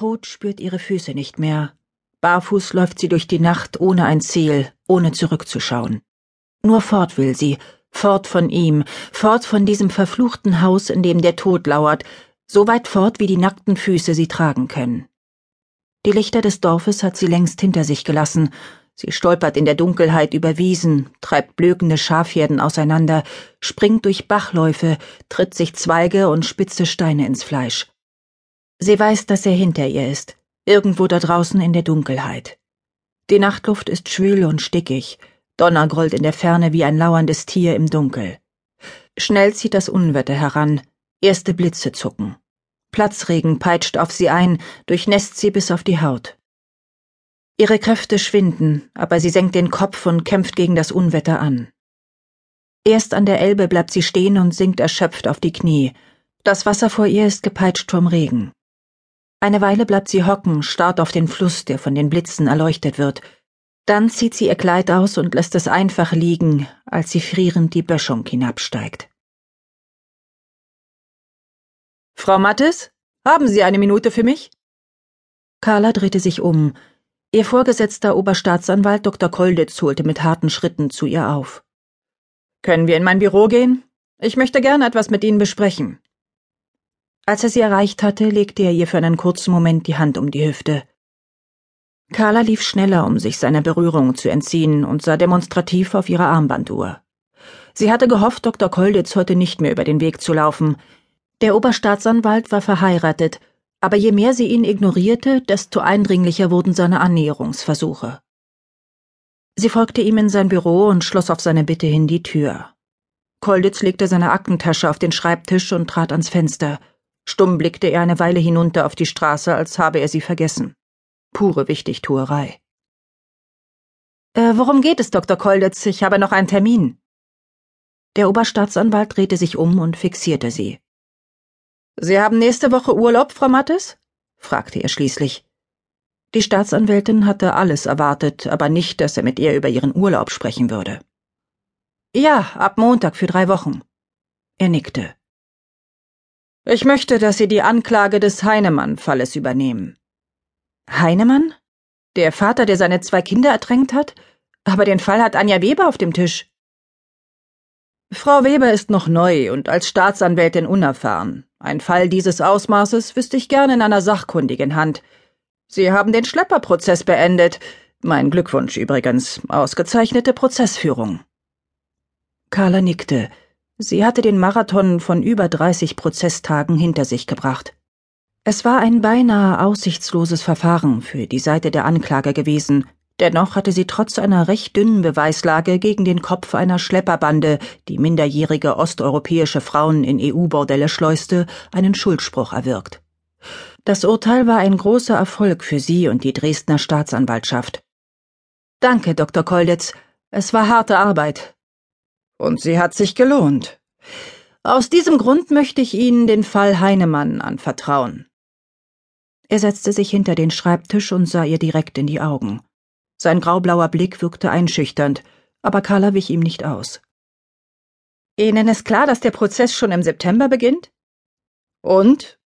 Ruth spürt ihre Füße nicht mehr. Barfuß läuft sie durch die Nacht ohne ein Ziel, ohne zurückzuschauen. Nur fort will sie, fort von ihm, fort von diesem verfluchten Haus, in dem der Tod lauert, so weit fort, wie die nackten Füße sie tragen können. Die Lichter des Dorfes hat sie längst hinter sich gelassen. Sie stolpert in der Dunkelheit über Wiesen, treibt blökende Schafherden auseinander, springt durch Bachläufe, tritt sich Zweige und spitze Steine ins Fleisch. Sie weiß, dass er hinter ihr ist, irgendwo da draußen in der Dunkelheit. Die Nachtluft ist schwül und stickig, Donner grollt in der Ferne wie ein lauerndes Tier im Dunkel. Schnell zieht das Unwetter heran, erste Blitze zucken. Platzregen peitscht auf sie ein, durchnässt sie bis auf die Haut. Ihre Kräfte schwinden, aber sie senkt den Kopf und kämpft gegen das Unwetter an. Erst an der Elbe bleibt sie stehen und sinkt erschöpft auf die Knie. Das Wasser vor ihr ist gepeitscht vom Regen. Eine Weile bleibt sie hocken, starrt auf den Fluss, der von den Blitzen erleuchtet wird. Dann zieht sie ihr Kleid aus und lässt es einfach liegen, als sie frierend die Böschung hinabsteigt. Frau Mattes, haben Sie eine Minute für mich? Carla drehte sich um. Ihr vorgesetzter Oberstaatsanwalt Dr. Kolditz holte mit harten Schritten zu ihr auf. Können wir in mein Büro gehen? Ich möchte gerne etwas mit Ihnen besprechen. Als er sie erreicht hatte, legte er ihr für einen kurzen Moment die Hand um die Hüfte. Carla lief schneller, um sich seiner Berührung zu entziehen und sah demonstrativ auf ihre Armbanduhr. Sie hatte gehofft, Dr. Kolditz heute nicht mehr über den Weg zu laufen. Der Oberstaatsanwalt war verheiratet, aber je mehr sie ihn ignorierte, desto eindringlicher wurden seine Annäherungsversuche. Sie folgte ihm in sein Büro und schloss auf seine Bitte hin die Tür. Kolditz legte seine Aktentasche auf den Schreibtisch und trat ans Fenster. Stumm blickte er eine Weile hinunter auf die Straße, als habe er sie vergessen. Pure Wichtigtuerei. Äh, worum geht es, Dr. Kolditz? Ich habe noch einen Termin. Der Oberstaatsanwalt drehte sich um und fixierte sie. Sie haben nächste Woche Urlaub, Frau Mattes? fragte er schließlich. Die Staatsanwältin hatte alles erwartet, aber nicht, dass er mit ihr über ihren Urlaub sprechen würde. Ja, ab Montag für drei Wochen. Er nickte. Ich möchte, dass Sie die Anklage des Heinemann-Falles übernehmen. Heinemann? Der Vater, der seine zwei Kinder ertränkt hat? Aber den Fall hat Anja Weber auf dem Tisch. Frau Weber ist noch neu und als Staatsanwältin unerfahren. Ein Fall dieses Ausmaßes wüsste ich gerne in einer sachkundigen Hand. Sie haben den Schlepperprozess beendet. Mein Glückwunsch übrigens. Ausgezeichnete Prozessführung. Carla nickte. Sie hatte den Marathon von über 30 Prozesstagen hinter sich gebracht. Es war ein beinahe aussichtsloses Verfahren für die Seite der Anklage gewesen, dennoch hatte sie trotz einer recht dünnen Beweislage gegen den Kopf einer Schlepperbande, die minderjährige osteuropäische Frauen in EU-Bordelle schleuste, einen Schuldspruch erwirkt. Das Urteil war ein großer Erfolg für sie und die Dresdner Staatsanwaltschaft. Danke, Dr. Kolditz. Es war harte Arbeit, und sie hat sich gelohnt. Aus diesem Grund möchte ich Ihnen den Fall Heinemann anvertrauen. Er setzte sich hinter den Schreibtisch und sah ihr direkt in die Augen. Sein graublauer Blick wirkte einschüchternd, aber Carla wich ihm nicht aus. Ihnen ist klar, dass der Prozess schon im September beginnt? Und?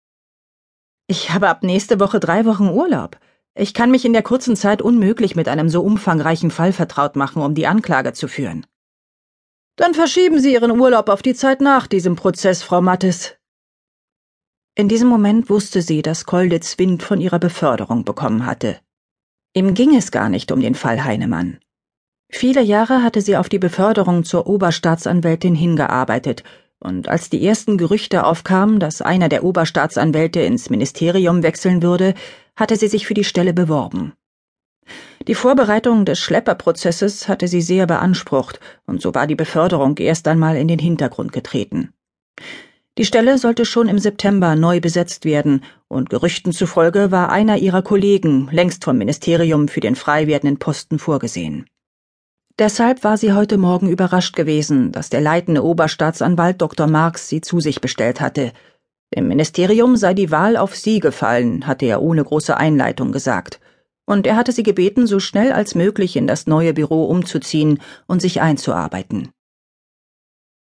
Ich habe ab nächste Woche drei Wochen Urlaub. Ich kann mich in der kurzen Zeit unmöglich mit einem so umfangreichen Fall vertraut machen, um die Anklage zu führen. Dann verschieben Sie Ihren Urlaub auf die Zeit nach diesem Prozess, Frau Mattes. In diesem Moment wusste sie, dass Kolditz Wind von ihrer Beförderung bekommen hatte. Ihm ging es gar nicht um den Fall Heinemann. Viele Jahre hatte sie auf die Beförderung zur Oberstaatsanwältin hingearbeitet, und als die ersten Gerüchte aufkamen, dass einer der Oberstaatsanwälte ins Ministerium wechseln würde, hatte sie sich für die Stelle beworben. Die Vorbereitung des Schlepperprozesses hatte sie sehr beansprucht, und so war die Beförderung erst einmal in den Hintergrund getreten. Die Stelle sollte schon im September neu besetzt werden, und Gerüchten zufolge war einer ihrer Kollegen längst vom Ministerium für den frei werdenden Posten vorgesehen. Deshalb war sie heute Morgen überrascht gewesen, dass der leitende Oberstaatsanwalt Dr. Marx sie zu sich bestellt hatte. Im Ministerium sei die Wahl auf sie gefallen, hatte er ohne große Einleitung gesagt und er hatte sie gebeten, so schnell als möglich in das neue Büro umzuziehen und sich einzuarbeiten.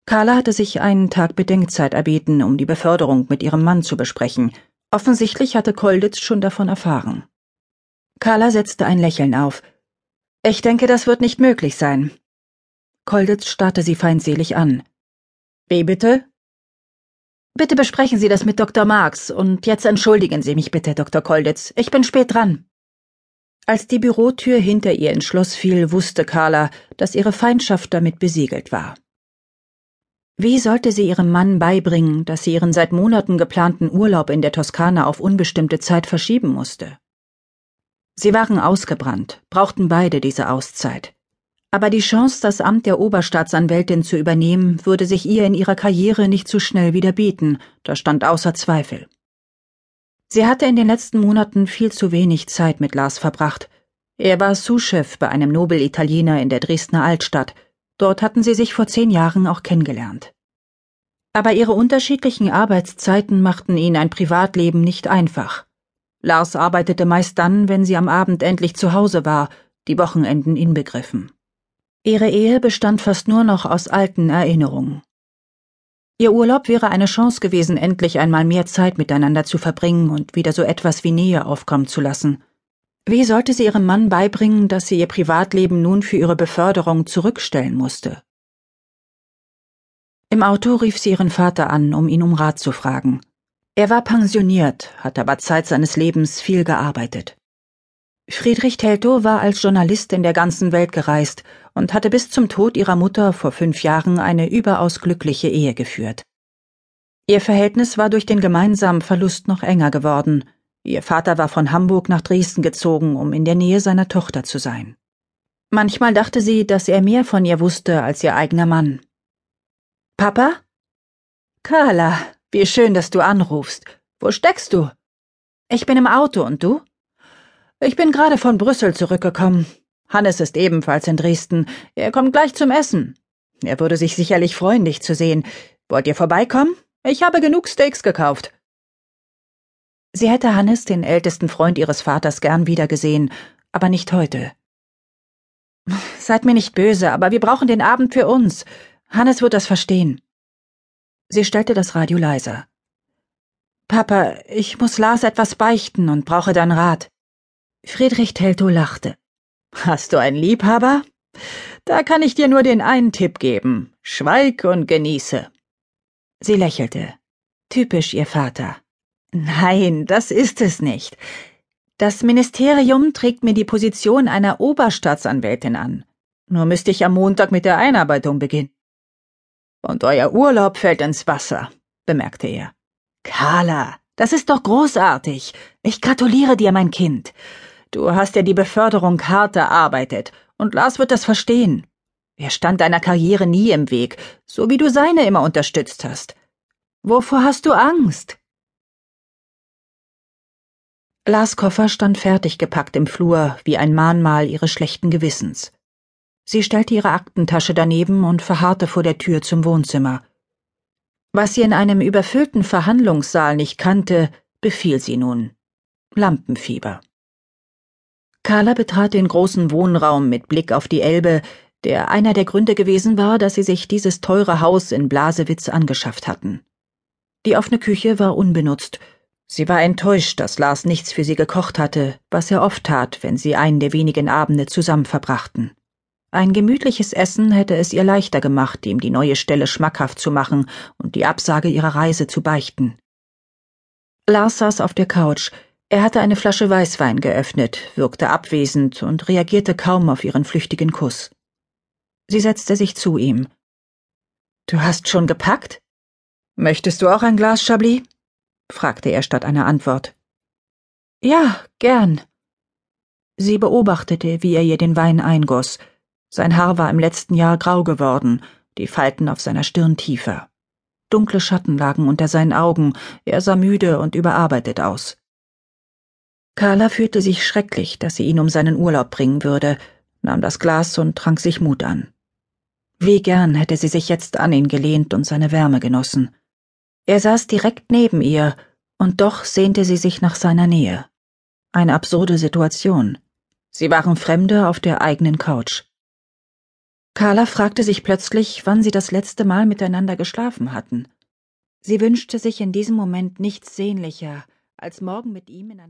Carla hatte sich einen Tag Bedenkzeit erbeten, um die Beförderung mit ihrem Mann zu besprechen, Offensichtlich hatte Kolditz schon davon erfahren. Carla setzte ein Lächeln auf. Ich denke, das wird nicht möglich sein. Kolditz starrte sie feindselig an. Wie bitte? Bitte besprechen Sie das mit Dr. Marx und jetzt entschuldigen Sie mich bitte, Dr. Kolditz. Ich bin spät dran. Als die Bürotür hinter ihr ins Schloss fiel, wusste Carla, dass ihre Feindschaft damit besiegelt war. Wie sollte sie ihrem Mann beibringen, dass sie ihren seit Monaten geplanten Urlaub in der Toskana auf unbestimmte Zeit verschieben musste? Sie waren ausgebrannt, brauchten beide diese Auszeit. Aber die Chance, das Amt der Oberstaatsanwältin zu übernehmen, würde sich ihr in ihrer Karriere nicht so schnell wieder bieten, das stand außer Zweifel. Sie hatte in den letzten Monaten viel zu wenig Zeit mit Lars verbracht. Er war Sous-Chef bei einem Nobel-Italiener in der Dresdner Altstadt. Dort hatten sie sich vor zehn Jahren auch kennengelernt. Aber ihre unterschiedlichen Arbeitszeiten machten ihnen ein Privatleben nicht einfach. Lars arbeitete meist dann, wenn sie am Abend endlich zu Hause war, die Wochenenden inbegriffen. Ihre Ehe bestand fast nur noch aus alten Erinnerungen. Ihr Urlaub wäre eine Chance gewesen, endlich einmal mehr Zeit miteinander zu verbringen und wieder so etwas wie Nähe aufkommen zu lassen. Wie sollte sie ihrem Mann beibringen, dass sie ihr Privatleben nun für ihre Beförderung zurückstellen musste? Im Auto rief sie ihren Vater an, um ihn um Rat zu fragen. Er war pensioniert, hatte aber Zeit seines Lebens viel gearbeitet. Friedrich Teltow war als Journalist in der ganzen Welt gereist und hatte bis zum Tod ihrer Mutter vor fünf Jahren eine überaus glückliche Ehe geführt. Ihr Verhältnis war durch den gemeinsamen Verlust noch enger geworden. Ihr Vater war von Hamburg nach Dresden gezogen, um in der Nähe seiner Tochter zu sein. Manchmal dachte sie, dass er mehr von ihr wusste als ihr eigener Mann. Papa? Carla, wie schön, dass du anrufst. Wo steckst du? Ich bin im Auto und du? Ich bin gerade von Brüssel zurückgekommen. Hannes ist ebenfalls in Dresden. Er kommt gleich zum Essen. Er würde sich sicherlich freuen, dich zu sehen. Wollt ihr vorbeikommen? Ich habe genug Steaks gekauft. Sie hätte Hannes, den ältesten Freund ihres Vaters, gern wiedergesehen, aber nicht heute. Seid mir nicht böse, aber wir brauchen den Abend für uns. Hannes wird das verstehen. Sie stellte das Radio leiser. Papa, ich muss Lars etwas beichten und brauche deinen Rat. Friedrich Teltow lachte. Hast du einen Liebhaber? Da kann ich dir nur den einen Tipp geben. Schweig und genieße. Sie lächelte. Typisch ihr Vater. Nein, das ist es nicht. Das Ministerium trägt mir die Position einer Oberstaatsanwältin an. Nur müsste ich am Montag mit der Einarbeitung beginnen. Und euer Urlaub fällt ins Wasser, bemerkte er. Carla, das ist doch großartig. Ich gratuliere dir, mein Kind. Du hast ja die Beförderung hart erarbeitet, und Lars wird das verstehen. Er stand deiner Karriere nie im Weg, so wie du seine immer unterstützt hast. Wovor hast du Angst? Lars Koffer stand fertig gepackt im Flur, wie ein Mahnmal ihres schlechten Gewissens. Sie stellte ihre Aktentasche daneben und verharrte vor der Tür zum Wohnzimmer. Was sie in einem überfüllten Verhandlungssaal nicht kannte, befiel sie nun. Lampenfieber. Carla betrat den großen Wohnraum mit Blick auf die Elbe, der einer der Gründe gewesen war, dass sie sich dieses teure Haus in Blasewitz angeschafft hatten. Die offene Küche war unbenutzt. Sie war enttäuscht, dass Lars nichts für sie gekocht hatte, was er oft tat, wenn sie einen der wenigen Abende zusammen verbrachten. Ein gemütliches Essen hätte es ihr leichter gemacht, ihm die neue Stelle schmackhaft zu machen und die Absage ihrer Reise zu beichten. Lars saß auf der Couch. Er hatte eine Flasche Weißwein geöffnet, wirkte abwesend und reagierte kaum auf ihren flüchtigen Kuss. Sie setzte sich zu ihm. Du hast schon gepackt? Möchtest du auch ein Glas Chablis? fragte er statt einer Antwort. Ja, gern. Sie beobachtete, wie er ihr den Wein eingoss, sein Haar war im letzten Jahr grau geworden, die Falten auf seiner Stirn tiefer. Dunkle Schatten lagen unter seinen Augen, er sah müde und überarbeitet aus. Carla fühlte sich schrecklich, dass sie ihn um seinen Urlaub bringen würde, nahm das Glas und trank sich Mut an. Wie gern hätte sie sich jetzt an ihn gelehnt und seine Wärme genossen. Er saß direkt neben ihr, und doch sehnte sie sich nach seiner Nähe. Eine absurde Situation. Sie waren Fremde auf der eigenen Couch. Carla fragte sich plötzlich, wann sie das letzte Mal miteinander geschlafen hatten. Sie wünschte sich in diesem Moment nichts sehnlicher, als morgen mit ihm in einem